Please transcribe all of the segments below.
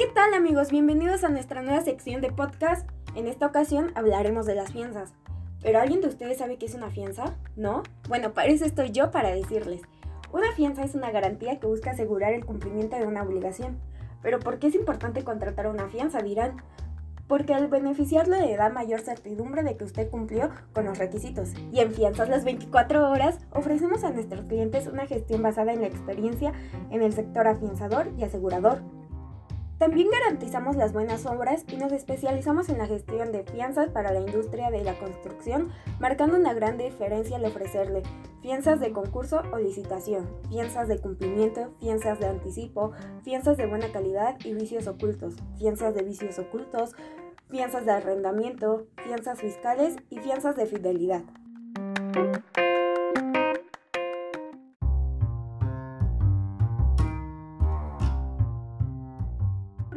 ¿qué tal amigos? Bienvenidos a nuestra nueva sección de podcast. En esta ocasión hablaremos de las fianzas. ¿Pero alguien de ustedes sabe qué es una fianza? ¿No? Bueno, para eso estoy yo para decirles. Una fianza es una garantía que busca asegurar el cumplimiento de una obligación. Pero ¿por qué es importante contratar una fianza? Dirán. Porque al beneficiarlo le da mayor certidumbre de que usted cumplió con los requisitos. Y en Fianzas las 24 horas ofrecemos a nuestros clientes una gestión basada en la experiencia en el sector afianzador y asegurador también garantizamos las buenas obras y nos especializamos en la gestión de fianzas para la industria de la construcción, marcando una gran diferencia al ofrecerle fianzas de concurso o licitación, fianzas de cumplimiento, fianzas de anticipo, fianzas de buena calidad y vicios ocultos, fianzas de vicios ocultos, fianzas de arrendamiento, fianzas fiscales y fianzas de fidelidad.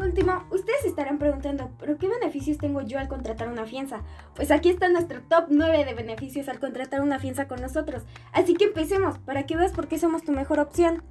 Último, ustedes estarán preguntando, ¿pero qué beneficios tengo yo al contratar una fianza? Pues aquí está nuestro top 9 de beneficios al contratar una fianza con nosotros. Así que empecemos, para que veas por qué somos tu mejor opción.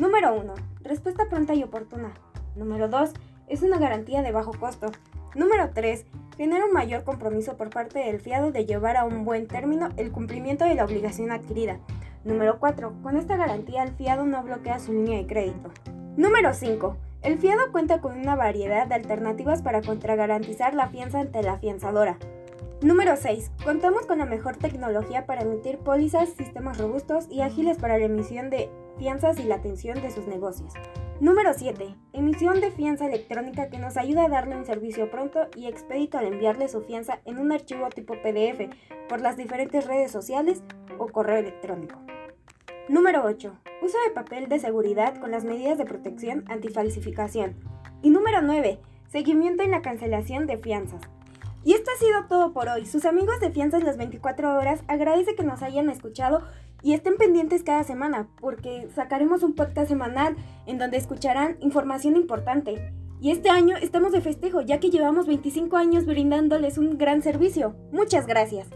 Número 1. Respuesta pronta y oportuna. Número 2. Es una garantía de bajo costo. Número 3. Genera un mayor compromiso por parte del fiado de llevar a un buen término el cumplimiento de la obligación adquirida. Número 4. Con esta garantía el fiado no bloquea su línea de crédito. Número 5. El fiado cuenta con una variedad de alternativas para contragarantizar la fianza ante la fianzadora. Número 6. Contamos con la mejor tecnología para emitir pólizas, sistemas robustos y ágiles para la emisión de fianzas y la atención de sus negocios. Número 7. Emisión de fianza electrónica que nos ayuda a darle un servicio pronto y expedito al enviarle su fianza en un archivo tipo PDF por las diferentes redes sociales o correo electrónico. Número 8. Uso de papel de seguridad con las medidas de protección antifalsificación. Y número 9. Seguimiento en la cancelación de fianzas. Y esto ha sido todo por hoy. Sus amigos de Fianzas las 24 horas agradece que nos hayan escuchado y estén pendientes cada semana porque sacaremos un podcast semanal en donde escucharán información importante. Y este año estamos de festejo ya que llevamos 25 años brindándoles un gran servicio. Muchas gracias.